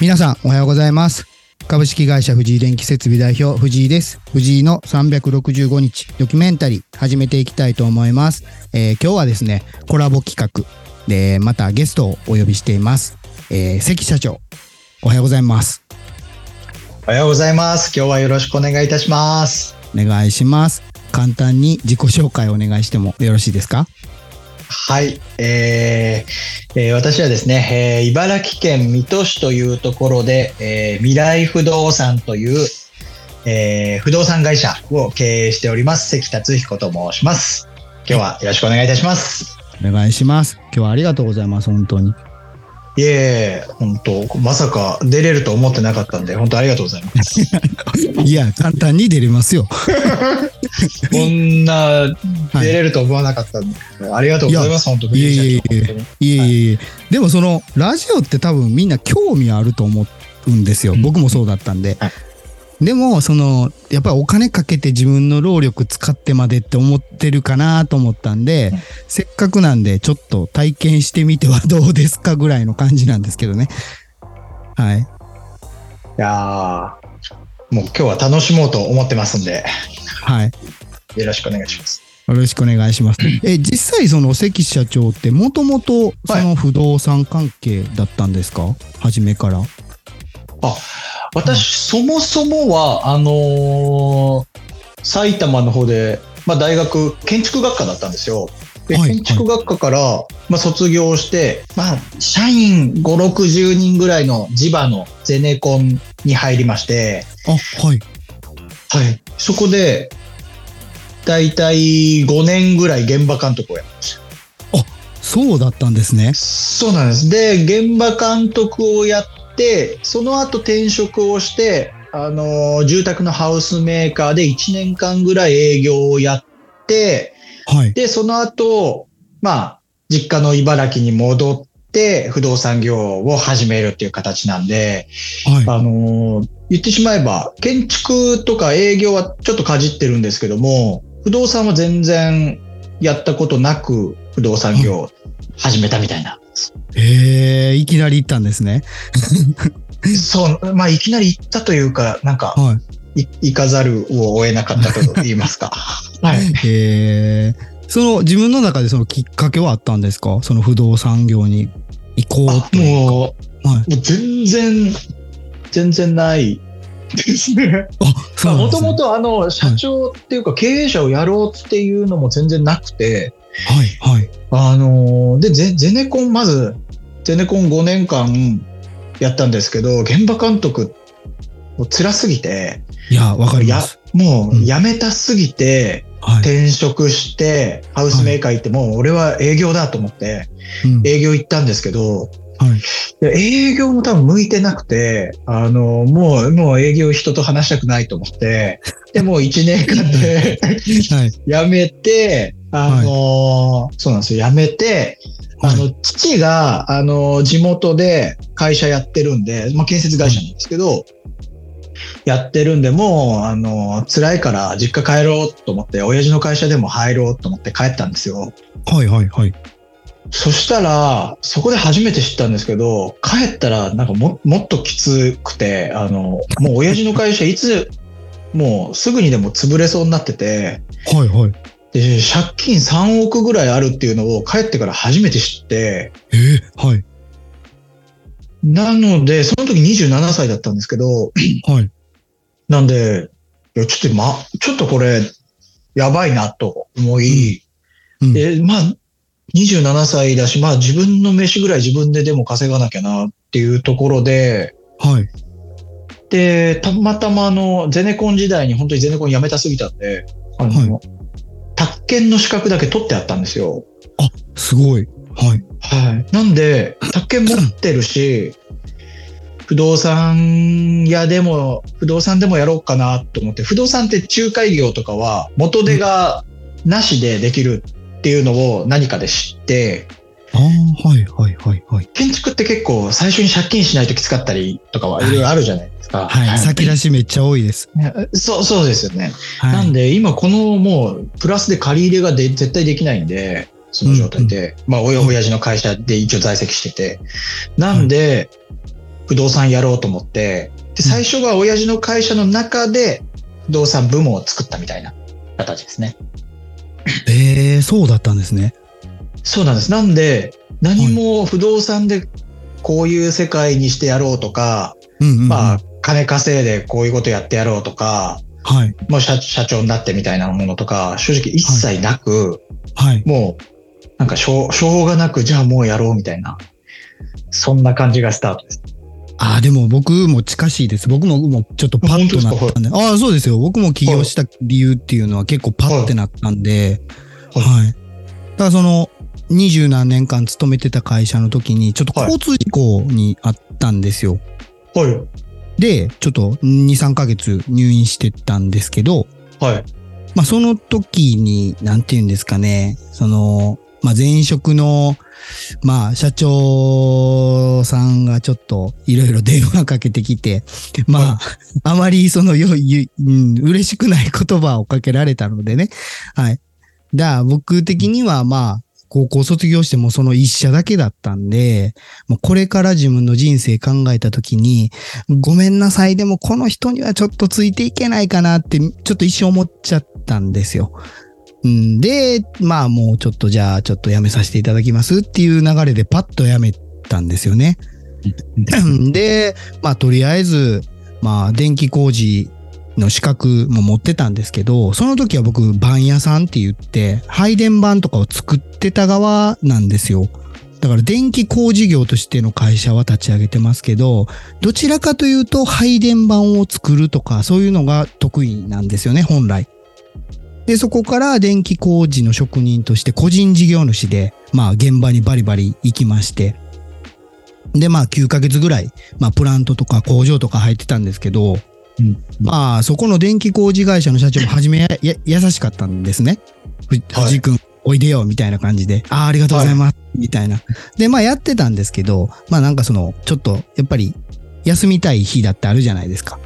皆さんおはようございます。株式会社藤井電気設備代表藤井です。藤井の365日ドキュメンタリー始めていきたいと思います、えー今日はですねコラボ企画でまたゲストをお呼びしています、えー関社長おはようございます。おはようございます。今日はよろしくお願いいたします。お願いします。簡単に自己紹介をお願いしてもよろしいですか？はい。えーえー私はですね、えー茨城県水戸市というところで、えー未来不動産という、えー不動産会社を経営しております、関達彦と申します。今日はよろしくお願いいたします。お願いします今日はありがとうございます本当にいえ、本当まさか出れると思ってなかったんで、本当ありがとうございます。いや簡単に出れますよ。こんな出れると思わなかったんで、ありがとうございます、本当いえいえいえいえいえいえ、でもそのラジオって多分みんな興味あると思うんですよ、うん。僕もそうだったんで、はいでもそのやっぱりお金かけて自分の労力使ってまでって思ってるかなと思ったんで、うん。せっかくなんでちょっと体験してみてはどうですかぐらいの感じなんですけどね。はい。いやーもう今日は楽しもうと思ってますんで、はい。よろしくお願いします。よろしくお願いします。え、実際その関社長ってもともとその不動産関係だったんですか、初めから。私、そもそもは、あのー埼玉の方で、まあ、大学、建築学科だったんですよ。ではい建築学科から、まあ、卒業して、まあ、社員5、60人ぐらいの地場のゼネコンに入りまして、あ、はい。はい、そこで、だいたい5年ぐらい現場監督をやってました。そうだったんですね。そうなんです。で、現場監督をやって、その後転職をして、あの、住宅のハウスメーカーで1年間ぐらい営業をやって、はい。で、その後、まあ、実家の茨城に戻って、不動産業を始めるっていう形なんで、はあの、言ってしまえば、建築とか営業はちょっとかじってるんですけども、不動産は全然やったことなく、不動産業を始めたみたいな。い。えー、いきなり行ったんですね。そう、まあ、いきなり行ったというか、なんか、はい。い行かざるを得なかったと言いますか。はい。えー、その自分の中でそのきっかけはあったんですか？その不動産業に行こあうというか。もはい。う、もう全然、全然ないですね。あ、そうなんもと。もとあの、社長っていうか経営者をやろうっていうのも全然なくて、はい、はい。あのーで、ゼゼネコン、まず、ゼネコン5年間やったんですけど、現場監督、辛すぎて、いや、わかりまやす。もううん辞めたすぎて、はい。転職して、ハウスメーカー行って、もう俺は営業だと思って、うん営業行ったんですけど、はい。で営業も多分向いてなくて、あの、もう、もう営業人と話したくないと思って、で、もう1年間で はい。辞めて、あの、そうなんですよ、辞めて、あの、父が、あの、地元で会社やってるんで、まあ、建設会社なんですけど、やってるんで、もう、あの、辛いから実家帰ろうと思って、親父の会社でも入ろうと思って帰ったんですよ。はい、はい、はい。そしたら、そこで初めて知ったんですけど、帰ったら、なんかももっときつくて、あの、もう親父の会社いつ、もうすぐにでも潰れそうになってて、はい、はい。で、借金3億ぐらいあるっていうのを帰ってから初めて知って、えー、はい。なので、その時27歳だったんですけど、はい。なんで、いや、ちょっとま、ちょっとこれ、やばいなと思い、うん。で、まあ、27歳だし、まあ自分の飯ぐらい自分ででも稼がなきゃなっていうところで、はい。で、たまたまあの、ゼネコン時代に本当にゼネコン辞めたすぎたんで、あの、宅建の資格だけ取ってあったんですよ。すごい。はい。はい。なんで、宅建持ってるし、不動産屋でも、不動産でもやろうかなと思って、不動産って仲介業とかは元手がなしでできるっていうのを何かで知って、ああ、はい、はい、はい、はい。建築って結構最初に借金しないときつかったりとかはいろいろあるじゃないですか？はい。先出しめっちゃ多いです。そう、そうですよね。はい。なんで今このもうプラスで借り入れがで絶対できないんで、その状態で、まあ親親父の会社で一応在籍してて。なんで、不動産やろうと思って、で、最初は親父の会社の中で不動産部門を作ったみたいな形ですね。えー、そうだったんですね。そうなんです。なんで、何も不動産でこういう世界にしてやろうとか、うんうん、うん。まあ、金稼いでこういうことやってやろうとか、はい。もう社社長になってみたいなものとか、正直一切なく、はい。もう、なんかしょう、しょうがなく、じゃあもうやろうみたいな、そんな感じがスタートです。ああ、でも僕も近しいです。僕ももうちょっとパッとなったんで。ああ、そうですよ。僕も起業した理由っていうのは結構パッてなったんで、はいはい。だからその、二十何年間勤めてた会社の時に、ちょっと交通事故にあったんですよ。はい。で、ちょっと2、3ヶ月入院してたんですけど、はい。まあその時に、なんて言うんですかね、その、まあ前職の、まあ社長さんがちょっといろいろ電話かけてきて、まあ、あまりそのよ、ゆうん、嬉しくない言葉をかけられたのでね。はい。だ僕的にはまあ、高校卒業してもその一社だけだったんで、もうこれから自分の人生考えた時に、ごめんなさい、でもこの人にはちょっとついていけないかなって、ちょっと一瞬思っちゃったんですよ。うんで、まあもうちょっとじゃあちょっと辞めさせていただきますっていう流れでパッと辞めたんですよね。で、まあとりあえず、まあ電気工事の資格も持ってたんですけど、その時は僕、番屋さんって言って、配電盤とかを作ってた側なんですよ。だから電気工事業としての会社は立ち上げてますけど、どちらかというと配電盤を作るとか、そういうのが得意なんですよね、本来。で、そこから電気工事の職人として個人事業主で、まあ現場にバリバリ行きまして。で、まあ9ヶ月ぐらい、まあプラントとか工場とか入ってたんですけど、うん。まあそこの電気工事会社の社長も初めや や優しかったんですね。藤井君、おいでよ、みたいな感じで。ああ、ありがとうございます、みたいな。で、まあやってたんですけど、まあなんかその、ちょっと、やっぱり、休みたい日だってあるじゃないですか。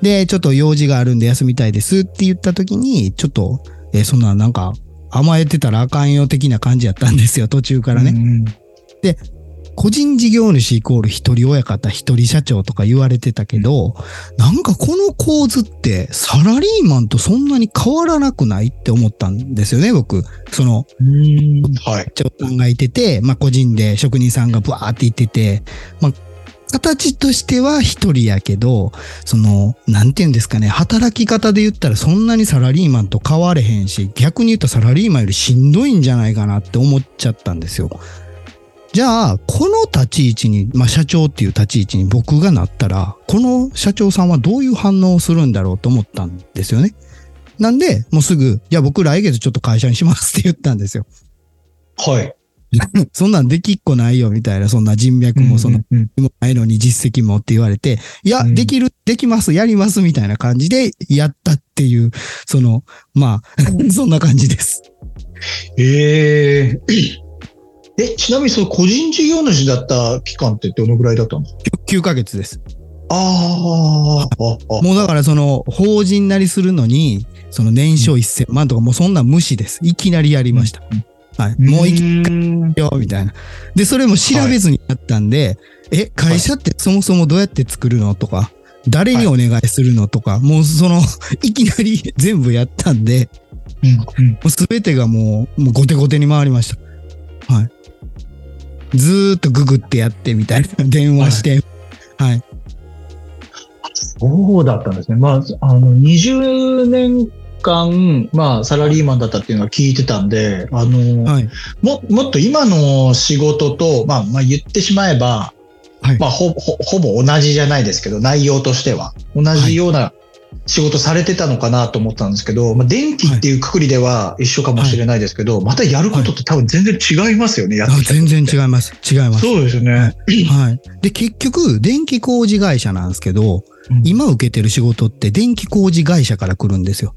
で、ちょっと用事があるんで休みたいですって言った時に、ちょっと、えーそんななんか、甘えてたらあかんよ的な感じやったんですよ、途中からね。うん個人事業主イコール一人親方、一人社長とか言われてたけど、なんかこの構図ってサラリーマンとそんなに変わらなくないって思ったんですよね、僕。その、うん。はい。社長さんがいてて、まあ個人で職人さんがブワーっていってて、まあ形としては一人やけど、その、なんて言うんですかね、働き方で言ったらそんなにサラリーマンと変われへんし、逆に言うとサラリーマンよりしんどいんじゃないかなって思っちゃったんですよ。じゃあ、この立ち位置に、まあ社長っていう立ち位置に僕がなったら、この社長さんはどういう反応をするんだろうと思ったんですよね。なんで、もうすぐ、じゃあ僕来月ちょっと会社にしますって言ったんですよ。はい。そんなんできっこないよみたいな、そんな人脈もその、もないのに実績もって言われて、いや、うんできる、できます、やりますみたいな感じでやったっていう、その、まあ、そんな感じです。えええ、ちなみにその個人事業主だった期間ってどのぐらいだったんですか？9ヶ月です。ああ、ああ、もうだからその、法人なりするのに、その年商1000万とかもうそんな無視です。いきなりやりました。はい。もういきんよ、みたいな。で、それも調べずにやったんで、え、会社ってそもそもどうやって作るの？とか、誰にお願いするの？とか、もうその、いきなり全部やったんで、うんうんもうすべてがもう、もう後手後手に回りました。はい。ずーっとググってやってみたいな。電話して。はい。そうだったんですね。まあ、あの、20年間、まあ、サラリーマンだったっていうのは聞いてたんで、あの、はい。も、もっと今の仕事と、まあ、まあ言ってしまえば、はいまあほぼ同じじゃないですけど、内容としては。同じような仕事されてたのかなと思ったんですけど、まあ、電気っていうくくりでは一緒かもしれないですけど、またやることって多分全然違いますよね、やって全然違います。違います。そうですよね。はい。で、結局、電気工事会社なんですけど、今受けてる仕事って電気工事会社から来るんですよ。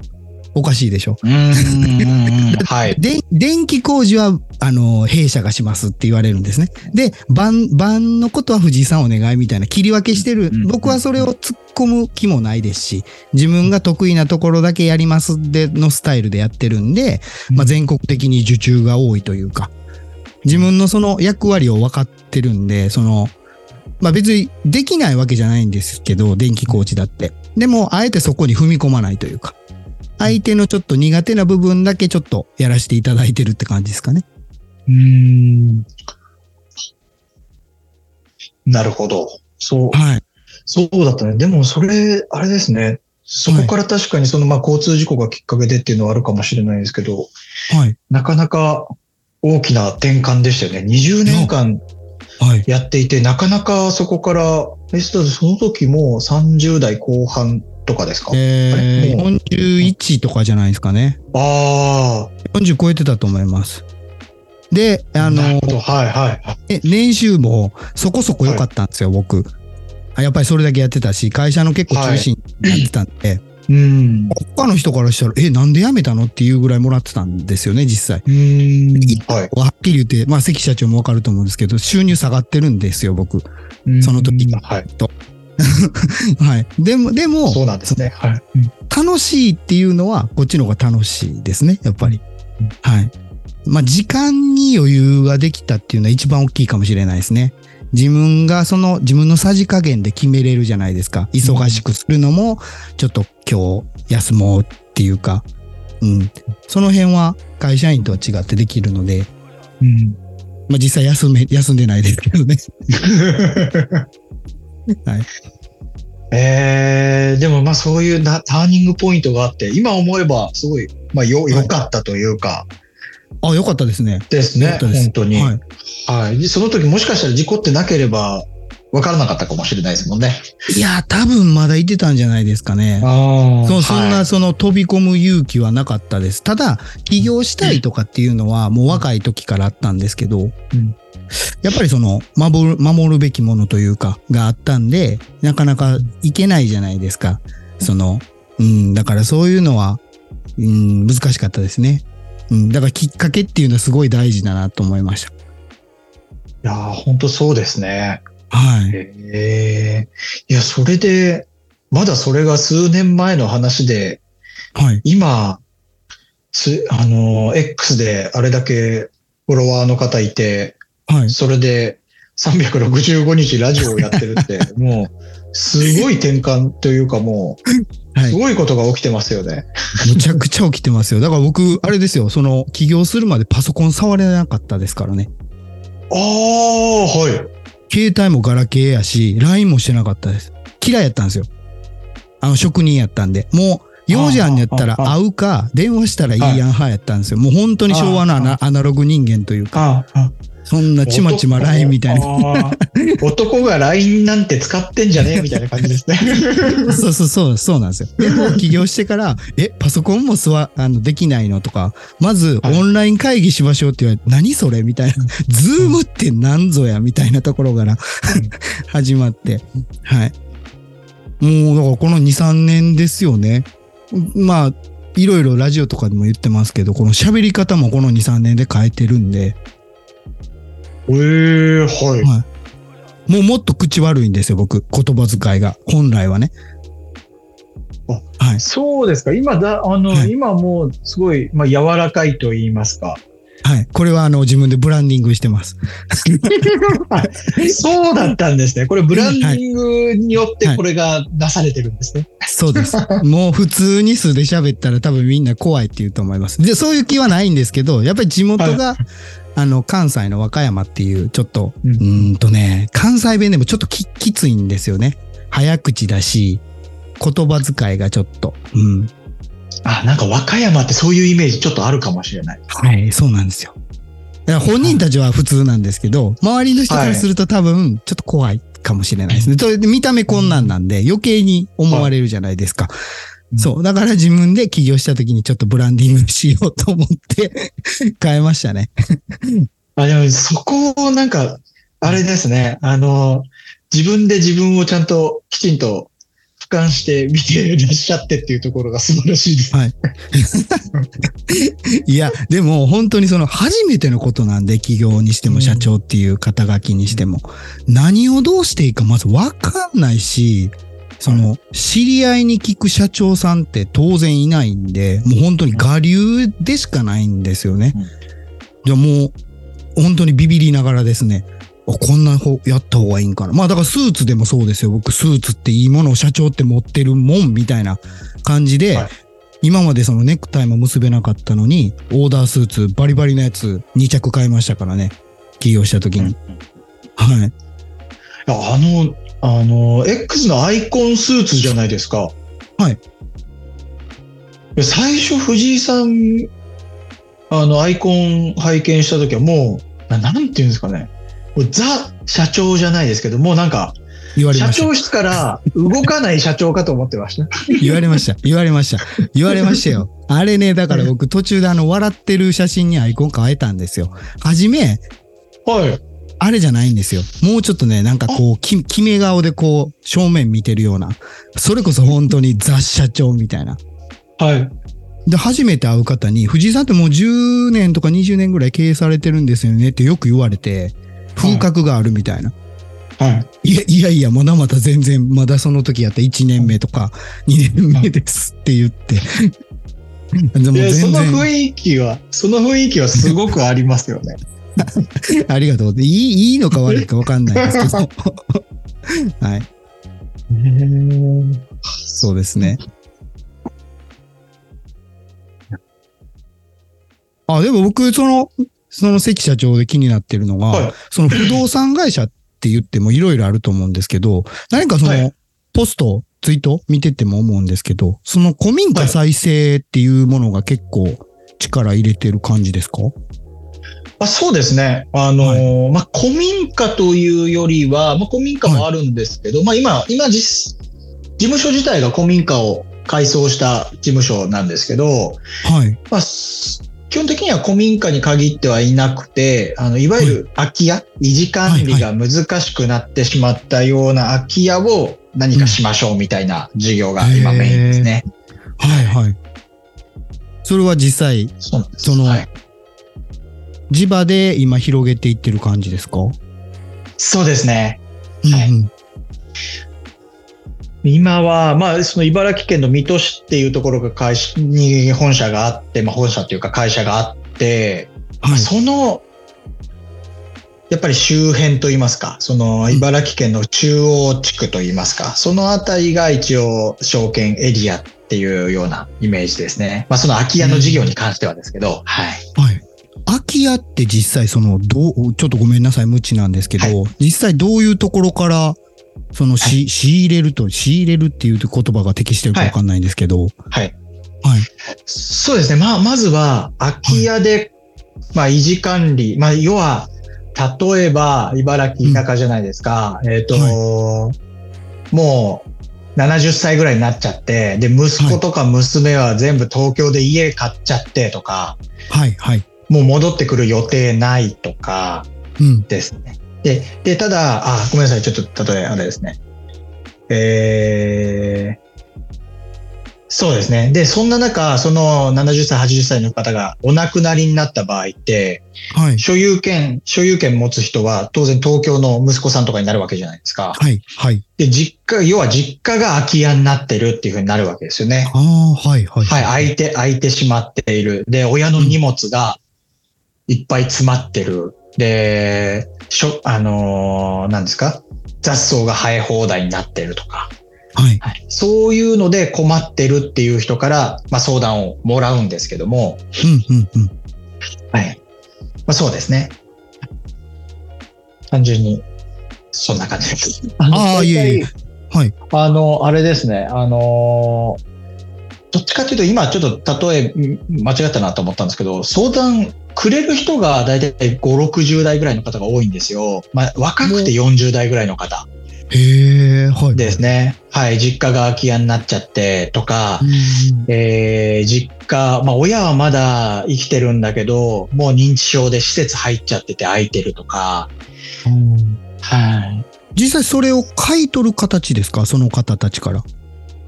おかしいでしょ。はい。で、電気工事は、あの、弊社がしますって言われるんですね。で、番、番のことは藤井さんお願いみたいな切り分けしてるうん。僕はそれを突っ込む気もないですし、自分が得意なところだけやりますでのスタイルでやってるんで、まあ、全国的に受注が多いというか、自分のその役割を分かってるんで、その、まあ別にできないわけじゃないんですけど、電気コーチだって。でも、あえてそこに踏み込まないというか、相手のちょっと苦手な部分だけちょっとやらせていただいてるって感じですかね。うーん。なるほど。そう、はい。そうだったね。でもそれ、あれですね。そこから確かにその、まあ、交通事故がきっかけでっていうのはあるかもしれないですけど、はい。なかなか大きな転換でしたよね。20年間はい。やっていて、なかなかそこから、え、その時も30代後半とかですか、えー、もう41とかじゃないですかね。あ40超えてたと思います。で、あ、あの。はいはい。え年収もそこそこ良かったんですよ、僕。あやっぱりそれだけやってたし、会社の結構中心になってたんで、うん。他の人からしたら、え、なんで辞めたのっていうぐらいもらってたんですよね、実際。うーん。はい。はっきり言って、まあ、関社長もわかると思うんですけど、収入下がってるんですよ、僕。その時うんはい。はい。でも、でも、そうなんですね。はい。うん楽しいっていうのは、こっちの方が楽しいですね、やっぱり。はい。まあ、時間に余裕ができたっていうのは一番大きいかもしれないですね。自分がその自分のさじ加減で決めれるじゃないですか。忙しくするのも、ちょっと今日休もうっていうか、うん。その辺は会社員とは違ってできるので、うん。まあ実際休め、休んでないですけどね。はい。えー、でもまあそういうなターニングポイントがあって、今思えばすごい、まあよ、良かったというか、あ、よかったですね。ですね。す本当に。はい。はい。でその時もしかしたら事故ってなければ、分からなかったかもしれないですもんね。いや、多分まだいてたんじゃないですかね。あそう、そんはないその飛び込む勇気はなかったです。ただ、起業したいとかっていうのはもう若い時からあったんですけど、やっぱりその守る、守るべきものというか、があったんで、なかなかいけないじゃないですか。その、うん、だからそういうのは、うん、難しかったですね。うん、だからきっかけっていうのはすごい大事だなと思いました。いやー本当そうですね。はい。ええいや、それで、まだそれが数年前の話で、はい。今、つ、あの、X であれだけフォロワーの方いて、はい。それで365日ラジオをやってるって、もう、すごい転換というかもう、はい。すごいことが起きてますよね。むちゃくちゃ起きてますよ。だから僕、あれですよ、その、起業するまでパソコン触れなかったですからね。ああ、はい。携帯もガラケーやし、LINE もしてなかったです。嫌いやったんですよ。あの、職人やったんで。もう、用事あんやったら会うか、電話したらいいやん派やったんですよ。もう本当に昭和のアナアナログ人間というか、ああ、そんなちまちま LINE みたいな。な。男が LINE なんて使ってんじゃねえみたいな感じですね。そうそうそう、そうなんですよ。でも、起業してから、え、パソコンもすわ、あの、できないのとか、まず、はいオンライン会議しましょうって言われて、何それみたいな。 Zoom って何ぞやみたいなところから始まって。はい。もう、だからこの2、3年ですよね。まあ、いろいろラジオとかでも言ってますけど、この喋り方もこの2、3年で変えてるんで、ええはい。もうもっと口悪いんですよ、僕。言葉遣いが。本来はね。はい。そうですか。今だ、あの、はい今もうすごい、まあ、柔らかいと言いますか。はい。これはあの、自分でブランディングしてます。そうだったんですね。これブランディングによってこれが出されてるんですね。そうです。もう普通に素で喋ったら多分みんな怖いって言うと思います。で、そういう気はないんですけど、やっぱり地元が、あの、関西の和歌山っていう、ちょっと、ううんーんとね、関西弁でもちょっとききついんですよね。早口だし、言葉遣いがちょっと、うん。あ、なんか和歌山ってそういうイメージちょっとあるかもしれない。はい、そうなんですよ。だから本人たちは普通なんですけど、周りの人からすると多分、ちょっと怖いかもしれないですね。それで見た目こんなんなんで、余計に思われるじゃないですか。うんそう。だから自分で起業した時にちょっとブランディングしようと思って 変えましたね。あ、でもそこをなんか、あれですね。あの、自分で自分をちゃんときちんと俯瞰して見ていらっしゃってっていうところが素晴らしいです。はい。いや、でも本当にその初めてのことなんで、起業にしてもうん社長っていう肩書きにしても、何をどうしていいかまずわかんないし、その、知り合いに聞く社長さんって当然いないんで、もう本当に我流でしかないんですよねうん。じゃあもう、本当にビビりながらですね、あこんな方やった方がいいんかな。まあだからスーツでもそうですよ。僕スーツっていいものを社長って持ってるもんみたいな感じで、はい今までそのネクタイも結べなかったのに、オーダースーツバリバリのやつ2着買いましたからね。起業した時に。はい。いやあの、あの、X のアイコンスーツじゃないですか。はい。最初、藤井さん、あの、アイコン拝見した時はもう、ななんていうんですかね。ザ社長じゃないですけど、もうなんか、社言われました。長室から動かない社長かと思ってました。言われました。言われました。言われましたよ。あれね、だから僕途中であの笑ってる写真にアイコン変えたんですよ。はじめ、はい。あれじゃないんですよ。もうちょっとね、なんかこう、き決め顔でこう、正面見てるような。それこそ本当に雑社長みたいな。はい。で、初めて会う方に、藤井さんってもう10年とか20年ぐらい経営されてるんですよねってよく言われて、風格があるみたいな。はい。いやいやいや、まだまだ全然、まだその時やった1年目とか2年目ですって言って。でもいや、その雰囲気は、その雰囲気はすごくありますよね。ありがとう。いい、いいのか悪いか分かんないですけど。はい。そうですね。あ、でも僕、その、その関社長で気になってるのが、はいその不動産会社って言ってもいろいろあると思うんですけど、何かその、はいポスト、ツイート見てても思うんですけど、その古民家再生っていうものが結構力入れてる感じですか？あそうですね。あのーまあ、古民家というよりは、まあ、古民家もあるんですけど、まあ、今、今実、事務所自体が古民家を改装した事務所なんですけど、はい。まあ、す基本的には古民家に限ってはいなくて、あの、いわゆる空き家、維持管理が難しくなってしまったような空き家を何かしましょうみたいな事業が今メインですね。はいはい。それは実際。そのはい地場で今広げていってる感じですか？そうですね。はい今は、まあ、その茨城県の水戸市っていうところが会社に本社があって、まあ、本社っていうか会社があって、はい。その、やっぱり周辺といいますか、その茨城県の中央地区といいますか、そのあたりが一応証券エリアっていうようなイメージですね。まあ、その空き家の事業に関してはですけど、はい。はい。空き家って実際その、どう、ちょっとごめんなさい、無知なんですけど、実際どういうところから、そのし、は仕入れると、仕入れるっていう言葉が適してるかわかんないんですけど、はい。はい。そうですね。まあ、まずは、空き家で、まあ、維持管理。まあ、要は、例えば、茨城田舎じゃないですか。えっ、と、もう、70歳ぐらいになっちゃって、で、息子とか娘は全部東京で家買っちゃってとか、はい、はい。もう戻ってくる予定ないとかうん。ですね。で、で、ただ、あ、ごめんなさい。ちょっと、例えあれですね。えー、そうですね。で、そんな中、その70歳、80歳の方がお亡くなりになった場合って、はい。所有権、所有権持つ人は当然東京の息子さんとかになるわけじゃないですか。はい、はい。で、実家、要は実家が空き家になってるっていうふうになるわけですよね。ああ、はい、はい。はい、空いて、空いてしまっている。で、親の荷物がいっぱい詰まってる。で、しょ、あのーなんですか？雑草が生え放題になってるとか。はい。はい、そういうので困ってるっていう人から、まあ、相談をもらうんですけども、うん、うん、うん。はい。まあ、そうですね。単純に、そんな感じです。あのああ、いえいえ。はい。あの、あれですね、あのーどっちかというと、今ちょっと例えん間違ったなと思ったんですけど、相談くれる人が大体5、60代ぐらいの方が多いんですよ。まあ、若くて40代ぐらいの方へえ、はい。ですね。はい、実家が空き家になっちゃってとか、うんえー実家、まあ親はまだ生きてるんだけど、もう認知症で施設入っちゃってて空いてるとか、はい。実際それを買い取る形ですか？その方たちから。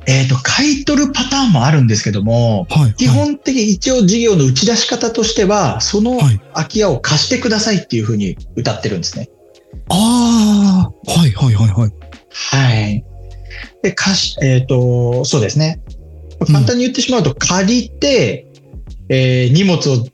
えっ、と、買い取るパターンもあるんですけども、はい。基本的に一応事業の打ち出し方としては、そのはい。空き家を貸してくださいっていうふうに歌ってるんですね。ああ、はい、はい、はい、はい。はい。で、貸し、えっ、と、そうですね。簡単に言ってしまうと、借りて、えー荷物を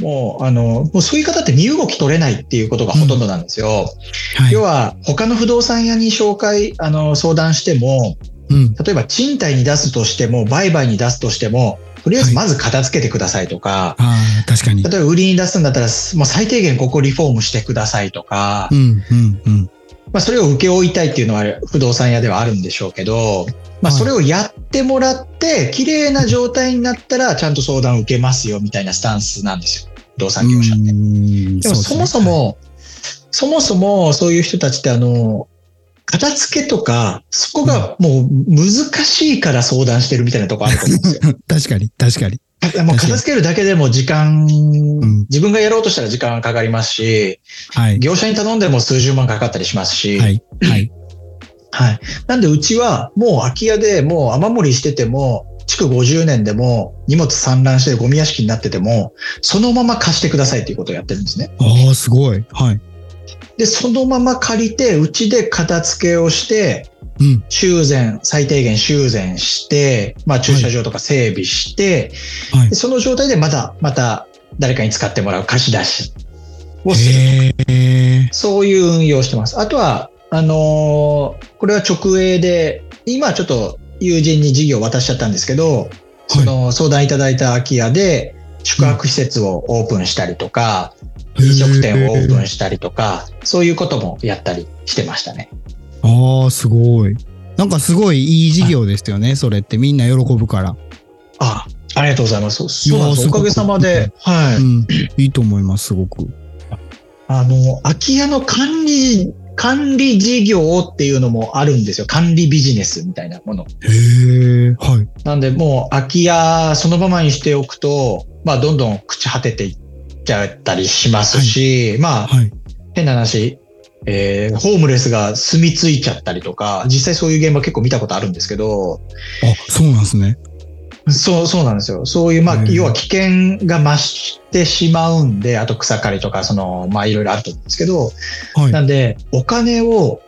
もう、あの、もうそういう方って身動き取れないっていうことがほとんどなんですよ。はい。要は、他の不動産屋に紹介、あの、相談しても、うん。例えば賃貸に出すとしても、売買に出すとしても、とりあえずまず片付けてくださいとか、ああ、確かに。例えば売りに出すんだったら、もう最低限ここリフォームしてくださいとかう、ん、うん、うん。まあそれを請け負いたいっていうのは不動産屋ではあるんでしょうけど、まあはいそれをやってもらって、綺麗な状態になったらちゃんと相談を受けますよみたいなスタンスなんですよ。不動産業者って。うんでもそもそ、も、そもそもそういう人たちってあの、片付けとか、そこがもう難しいから相談してるみたいなとこあると思うんですよ。確かに、確かに。もう片付けるだけでも時間、ん自分がやろうとしたら時間がかかりますし、はい。業者に頼んでも数十万かかったりしますし、はい。はい。はい。なんでうちはもう空き家でもう雨漏りしてても、築50年でも荷物散乱してゴミ屋敷になってても、そのまま貸してくださいということをやってるんですね。ああ、すごい。はい。で、そのまま借りて、うちで片付けをして、うん。修繕、最低限修繕して、まあ駐車場とか整備して、はいで。その状態でまた、また誰かに使ってもらう貸し出しをする。へえ。そういう運用をしてます。あとは、あのーこれは直営で、今ちょっと友人に事業を渡しちゃったんですけど、その相談いただいた空き家で宿泊施設をオープンしたりとか、飲食店をオープンしたりとか、そういうこともやったりしてましたね。ああ、すごい。なんかすごいいい事業ですよね、それって。みんな喜ぶから。あ、ありがとうございます。そうなんです。いやーおかげさまで、はい。うん。いいと思います、すごく。あの、空き家の管理、管理事業っていうのもあるんですよ。管理ビジネスみたいなもの。へえ。はい。なんで、もう空き家そのままにしておくと、まあ、どんどん朽ち果てていっちゃったりしますし、まあ、はい。変な話、えー、ホームレスが住み着いちゃったりとか、実際そういう現場結構見たことあるんですけど、あ、そうなんですね。そう、そうなんですよ。そういう、まあ、要は危険が増してしまうんで、あと草刈りとか、その、まあ、いろいろあると思うんですけど、はい。なんで、お金を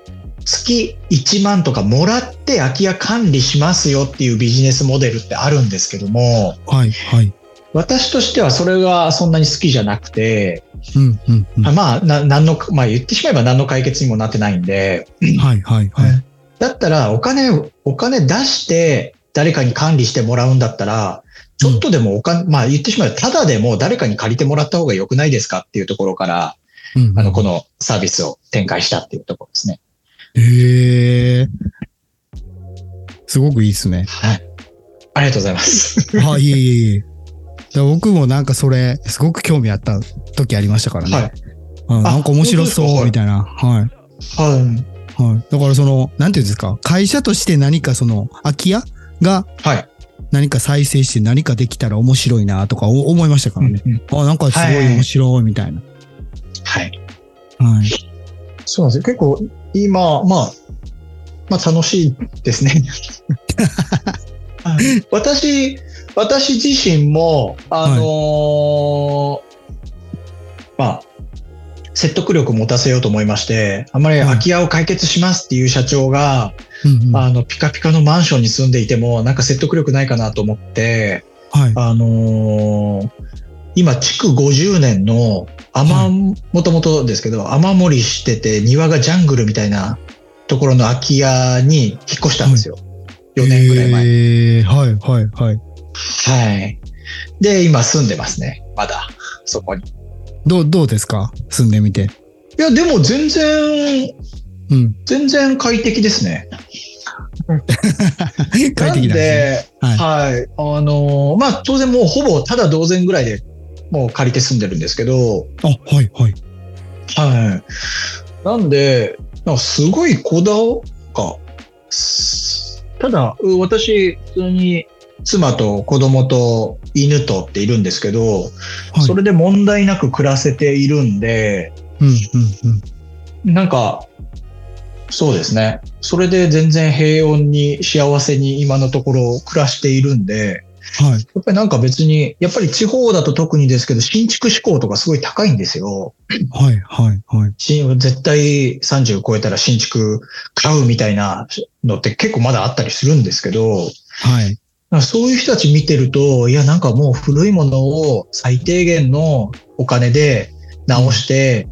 月1万とかもらって空き家管理しますよっていうビジネスモデルってあるんですけども、はい。はい。私としてはそれがそんなに好きじゃなくて、うん、うん、うん。はまあ、な、なんの、まあ言ってしまえば何の解決にもなってないんで、い、はい、はい。だったらお金、お金出して誰かに管理してもらうんだったら、ちょっとでもお金、まあ言ってしまえばただでも誰かに借りてもらった方が良くないですかっていうところから、うん。あの、このサービスを展開したっていうところですね。へえ。すごくいいですね。はい。ありがとうございます。あ、いえいえいえ。僕もなんかそれ、すごく興味あった時ありましたからね。はい。うんなんか面白そうみたいな。はい。はい。はい。だからその、なんていうんですか、会社として何かその、空き家がはい。何か再生して何かできたら面白いなとかお思いましたからね。うんあ、なんかすごい面白いみたいな。はい。はい。そうなんですよ。結構、今、まあ、まあ楽しいですね。はい私、私自身も、あのーまあ、説得力を持たせようと思いまして、あんまり空き家を解決しますっていう社長が、うんうんあの、ピカピカのマンションに住んでいても、なんか説得力ないかなと思って、はい。あのー今、築50年の雨、はもともとですけど、雨漏りしてて庭がジャングルみたいなところの空き家に引っ越したんですよ。4年ぐらい前。はい、はい、はい。はい。で、今住んでますね。まだ、そこに。いどう、どうですか？住んでみて。や、でも全然、うん。全然快適ですね。快適なんですね。なんで、はいはい。あのーまあ、当然もうほぼただ同然ぐらいでもう借りて住んでるんですけど、あ、はい、はい。はい。なんで、なんかすごいこだわか。すただ、う私、普通に妻と子供と犬とっているんですけど、はいそれで問題なく暮らせているんで、うん、うん、うん。なんか、そうですね。それで全然平穏に幸せに今のところ暮らしているんで、はい。やっぱりなんか別に、やっぱり地方だと特にですけど、新築志向とかすごい高いんですよ。はい、はい、はい。新絶対30超えたら新築買うみたいなのって結構まだあったりするんですけど、はい。そういう人たち見てると、いや、なんかもう古いものを最低限のお金で直して、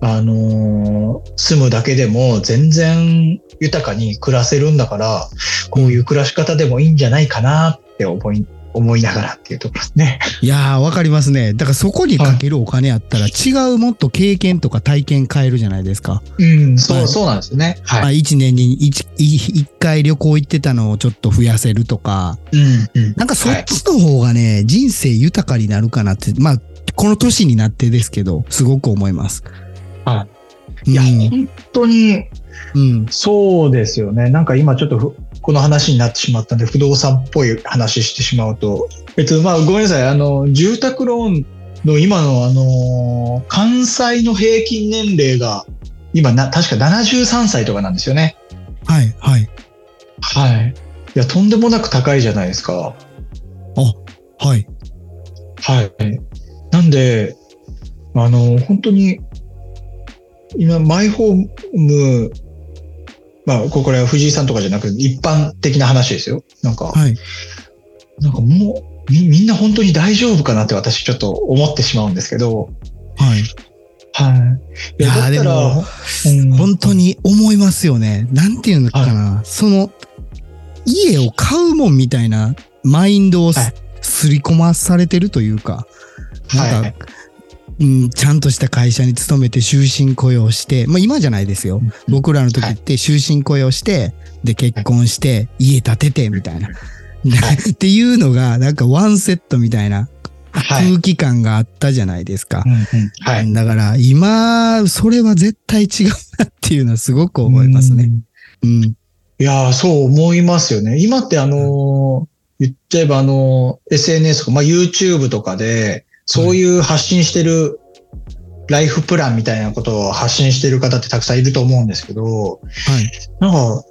あのー住むだけでも全然豊かに暮らせるんだから、こういう暮らし方でもいいんじゃないかなって思い、思いながらっていうところですね。いやー、わかりますね。だからそこにかけるお金あったら、違うもっと経験とか体験変えるじゃないですか。うん、そう、はいそうなんですよね。まあ、はい。一年に一一一回旅行行ってたのをちょっと増やせるとか、うん、うん。なんかそっちの方がね、人生豊かになるかなって、まあ、この年になってですけど、すごく思います。。はいいや、うん、本当に、うん、そうですよね。なんか今ちょっとふこの話になってしまったんで、不動産っぽい話してしまうと、えっと、まあ、ごめんなさい。あの、住宅ローンの今の、あの、関西の平均年齢が、今な、確か73歳とかなんですよね。はい、はい、はい。いや、とんでもなく高いじゃないですか。はい。はい。なんで、あの、本当に、今、マイホーム、まあ、これは藤井さんとかじゃなくて、一般的な話ですよ。なんか、はい。なんかもう、み、みんな本当に大丈夫かなって私ちょっと思ってしまうんですけど、はい。はい。いやーでも、うん本当に思いますよね。なんていうのかな。その、家を買うもんみたいなマインドをす,、はいり込まされてるというか、なんか、はいうん、ちゃんとした会社に勤めて終身雇用して、まあ今じゃないですよ。僕らの時って終身雇用して、で結婚して、家建ててみたいな。で っていうのが、なんかワンセットみたいなはい。空気感があったじゃないですかう。んうんはい。だから今、それは絶対違うなっていうのはすごく思いますね。うん。いやー、そう思いますよね。今ってあのー言っちゃえばあのー SNS とか、まあ YouTube とかで、そういう発信してる、ライフプランみたいなことを発信してる方ってたくさんいると思うんですけど、はい。なんか、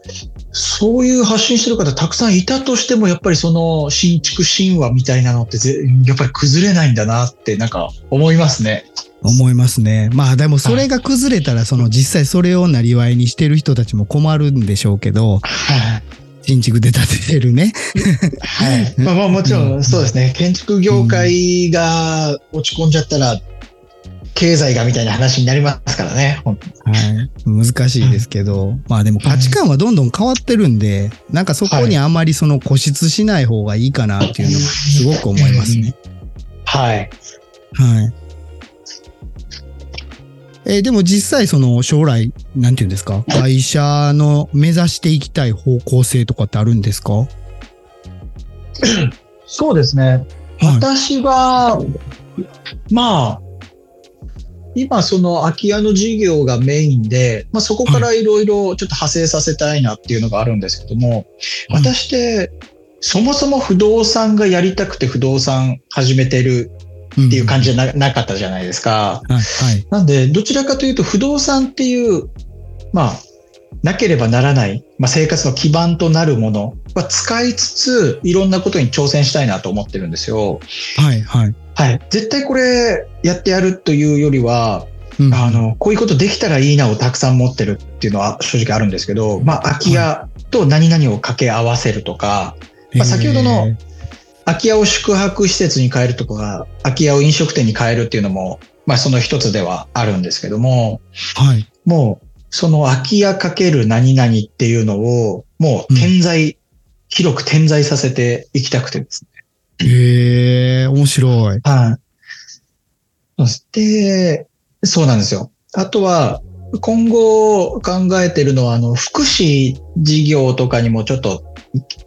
そういう発信してる方たくさんいたとしても、やっぱりその新築神話みたいなのってぜ、やっぱり崩れないんだなってなんか思いますね。思いますね。まあでもそれが崩れたら、その実際それをなりわいにしてる人たちも困るんでしょうけど、はい。新築で建ててるね。はい。まあまあもちろんそうですね。建築業界が落ち込んじゃったら、経済がみたいな話になりますからね。はい。難しいですけど、まあでも価値観はどんどん変わってるんで、なんかそこにあんまりその固執しない方がいいかなっていうのもすごく思いますね。はい。はい。えーでも実際その将来、なんていうんですか？会社の目指していきたい方向性とかってあるんですか？はそうですね。い。私は、まあ、今その空き家の事業がメインで、まあそこからいろいろちょっと派生させたいなっていうのがあるんですけども、はい私ってそもそも不動産がやりたくて不動産始めてるっっていう感じじゃななかったじゃないですか。はい。はい。なんで、どちらかというと不動産っていう、まあ、なければならない、まあ、生活の基盤となるものは使いつつ、いろんなことに挑戦したいなと思ってるんですよ。はい。はい。はい。絶対これやってやるというよりは、うんあの、こういうことできたらいいなをたくさん持ってるっていうのは正直あるんですけど、まあ、空き家と何々を掛け合わせるとか、まあ先ほどの空き家を宿泊施設に変えるとか、空き家を飲食店に変えるっていうのも、まあ、その一つではあるんですけども、はい。もう、その空き家かける何々っていうのを、もう点在、広く点在させていきたくてですね。へえ、面白い。はい。そして、そうなんですよ。あとは、今後考えてるのは、あの、福祉事業とかにもちょっと、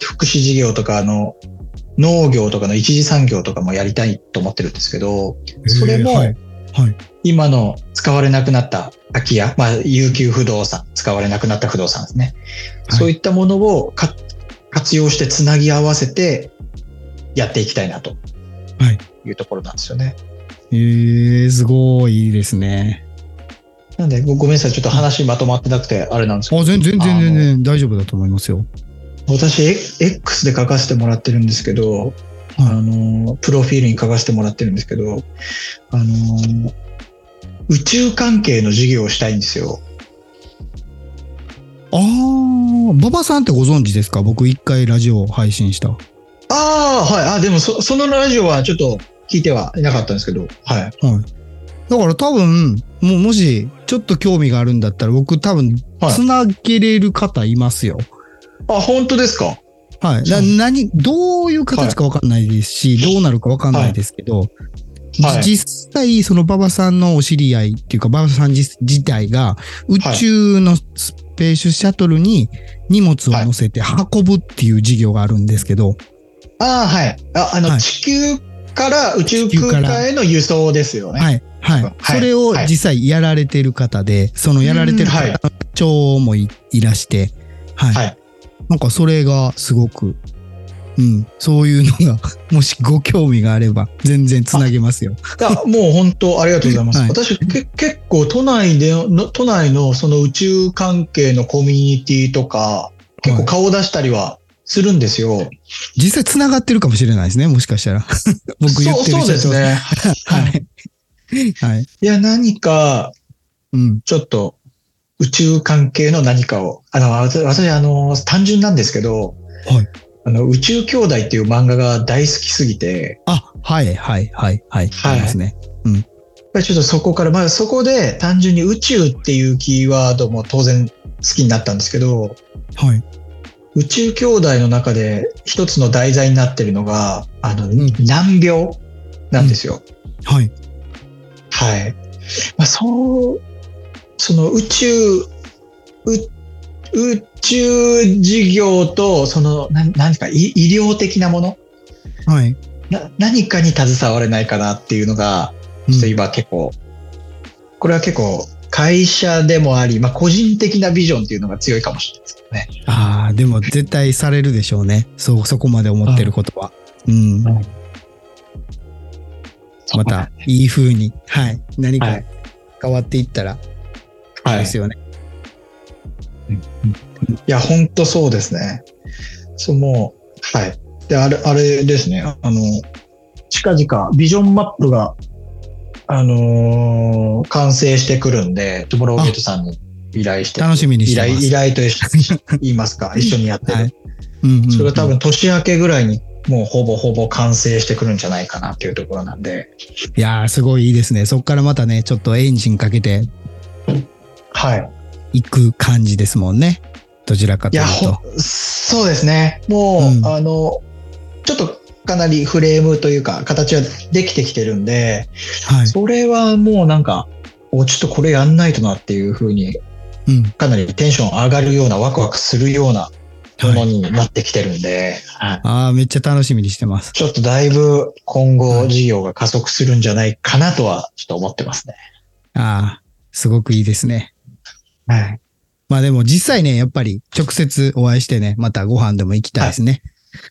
福祉事業とか、あの、農業とかの一次産業とかもやりたいと思ってるんですけど、それも。今の使われなくなった空き家、まあ、有給不動産、使われなくなった不動産ですね。はいそういったものをか活用してつなぎ合わせてやっていきたいなとはい。いうところなんですよね。ええ、すごいですね。なんでごごめんなさい、ちょっと話まとまってなくてあれなんですけどあ、全然全然全然大丈夫だと思いますよ。私、え X で書かせてもらってるんですけど、あの、プロフィールに書かせてもらってるんですけど、あの、宇宙関係の事業をしたいんですよ。ああ、馬場さんってご存知ですか？僕一回ラジオ配信した。ああ、はい。あ、でもそ、そのラジオはちょっと聞いてはいなかったんですけど、はい。はい。だから多分、もうもし、ちょっと興味があるんだったら、僕多分、はいつなげれる方いますよ。あ、本当ですか？はい。な何、どういう形かわかんないですし、どうなるかわかんないですけど、はい実際、その馬場さんのお知り合いっていうか、馬場さん自自体が、宇宙のスペースシャトルに荷物を乗せて運ぶっていう事業があるんですけど、ああ、はい。あ、あの、はい地球から宇宙空間への輸送ですよね。はい。はい。はいそれを実際やられてる方で、そのやられてる方の長もいいらして、はい。はいなんかそれがすごく、うん、そういうのが、もしご興味があれば、全然つなげますよ。いや、もう本当ありがとうございます。はい私け、結構都内での、都内のその宇宙関係のコミュニティとか、結構顔出したりはするんですよ。実際つながってるかもしれないですね、もしかしたら。僕言ってるそうそうですね。はい。はい。いや、何か、うん。ちょっと、宇宙関係の何かを、あの、私、あの、単純なんですけど、はい。あの、宇宙兄弟っていう漫画が大好きすぎて、あ、はい、はい、はい、はい。はいありますね。やっぱりちょっとそこから、まあそこで単純に宇宙っていうキーワードも当然好きになったんですけど、はい。宇宙兄弟の中で一つの題材になってるのが、あの、ん難病なんですよ。はい。はい。まあ、そう、その宇宙、う宇宙事業と、その、な何か医医療的なもの？はい。な何かに携われないかなっていうのが、ちょっと今結構、これは結構会社でもあり、まあ個人的なビジョンっていうのが強いかもしれないですけどね。ああ、でも絶対されるでしょうね。そう、そこまで思ってることは。うん。また、いい風に、はい。何かはい変わっていったら、はい。いですよね。や、本当そうですね。そう、もう、はい。で、あれ、あれですね。あの、近々、ビジョンマップが、あのー完成してくるんで、トゥモローゲートさんに依頼して。楽しみにして依頼。依頼と一緒に言いますか？一緒にやってる。はいうんうんうんそれが多分年明けぐらいにもうほぼほぼ完成してくるんじゃないかなっていうところなんで。いやー、すごいいいですね。そこからまたね、ちょっとエンジンかけてはい。いく感じですもんね。どちらかというと。ほそうですね。もう、うんあの、ちょっとかなりフレームというか、形はできてきてるんで、はい。それはもうなんか、おちょっとこれやんないとなっていうふうに、うん。かなりテンション上がるような、ワクワクするようなものはい、になってきてるんで、はいああ、めっちゃ楽しみにしてます。ちょっとだいぶ今はい後事業が加速するんじゃないかなとは、ちょっと思ってますね。ああ、すごくいいですね。はい。まあでも実際ね、やっぱり直接お会いしてね、またご飯でも行きたいですね。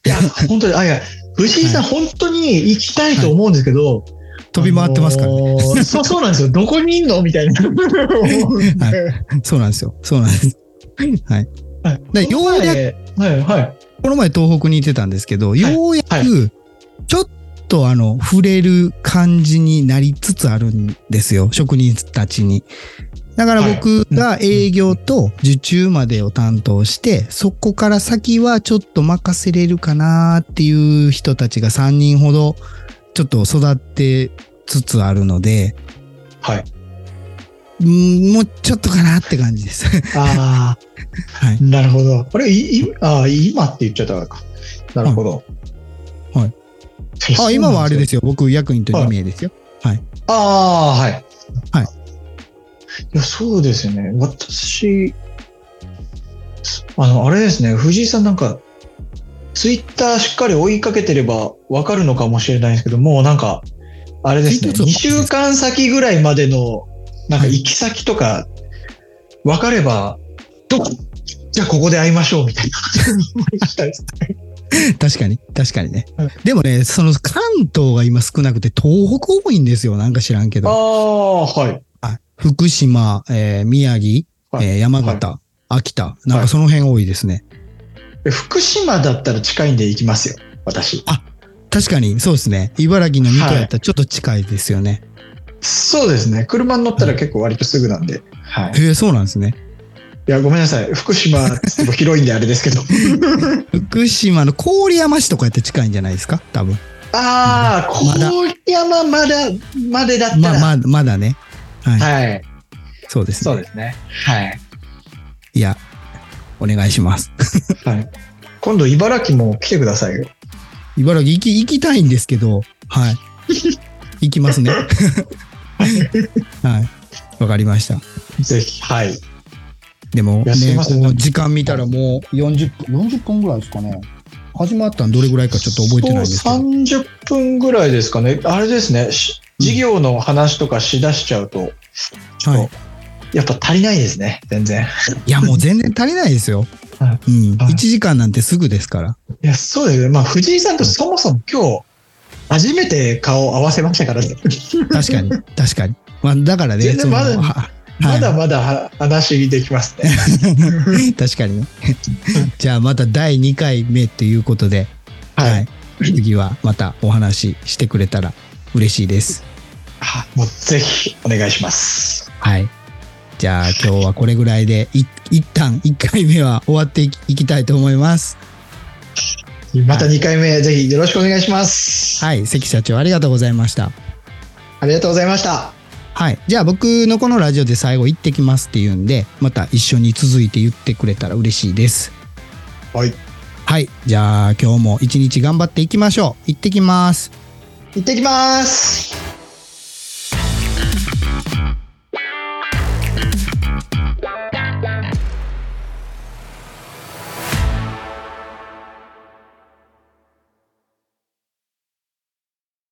いや、本当に、あ、いや、藤井さん、本当に行きたいと思うんですけど、飛び回ってますからね。あのーそう、そうなんですよ。どこにいんの？みたいな。思うんでそうなんですよ。そうなんです。はい。はいでようやく、はい、はい。この前東北に行ってたんですけど、いようやはく、ちょっとあの、触れる感じになりつつあるんですよ。職人たちに。だから僕が営業と受注までを担当して、そこから先はちょっと任せれるかなっていう人たちが3人ほどちょっと育ってつつあるので、はい。うんもうちょっとかなって感じです。あ はいあ、。なるほど。これ、い、いあー今って言っちゃったか。なるほど。はいあ、今はあれですすよ。僕、役員と2名ですよ。ああ、はい。はい。いや、そうですよね。私、あの、あれですね。藤井さんなんか、ツイッターしっかり追いかけてればわかるのかもしれないんですけど、もうなんか、あれですね。ツイート2週間先ぐらいまでの、なんか行き先とか、わかれば、どこ、じゃあここで会いましょうみたいな。確かに、確かにねはい。でもね、その関東が今少なくて、東北多いんですよ。なんか知らんけあど。あ、はい。はい福島、えー宮城、はいえー山形、秋田。なんかその辺多いですね。で福島だったら近いんで行きますよ。私。確かに、そうですね。茨城の水戸やったらちょっと近いですよね。そうですね。車に乗ったら結構割とすぐなんで。はい。へえ、そうなんですね。や、ごめんなさい。福島も広いんであれですけど。福島の郡山市とかやって近いんじゃないですか？多分。ああ、郡山まだ、までだったら。まあ、まだ、まだね。はい。はい。そうですね。そうですね。はい。いや、お願いします。はい。今度、茨城も来てくださいよ。茨城行き、行きたいんですけど、はい。行きますね。はい。わかりました。ぜひ。はい。でもね、こう時間見たらもう40分、40分ぐらいですかね。始まったのどれぐらいかちょっと覚えてないんですけど。30分ぐらいですかね。あれですね。し事業の話とかしだしちゃうと、ちょっと、はいやっぱ足りないですね。全然。いや、もう全然足りないですよ。はうん。はい1時間なんてすぐですから。いや、そうですね。まあ、藤井さんとそもそも今日、初めて顔を合わせましたからね。確かに、確かに。まあ、だからね、全然まだまだはまだは話できますね。い 確かにね。じゃあまた第2回目ということで、はい。次はまたお話ししてくれたら嬉しいです。あもうぜひお願いします。はい。じゃあ今日はこれぐらいで、い一旦1回目は終わっていきたいと思います。また2回目、ぜひよろしくお願いします。はい。関社長ありがとうございました。ありがとうございました。はい。じゃあ僕のこのラジオで最後行ってきますっていうんで、また一緒に続いて言ってくれたら嬉しいです。はい。はい。じゃあ今日も一日頑張っていきましょう。行ってきます。行ってきます。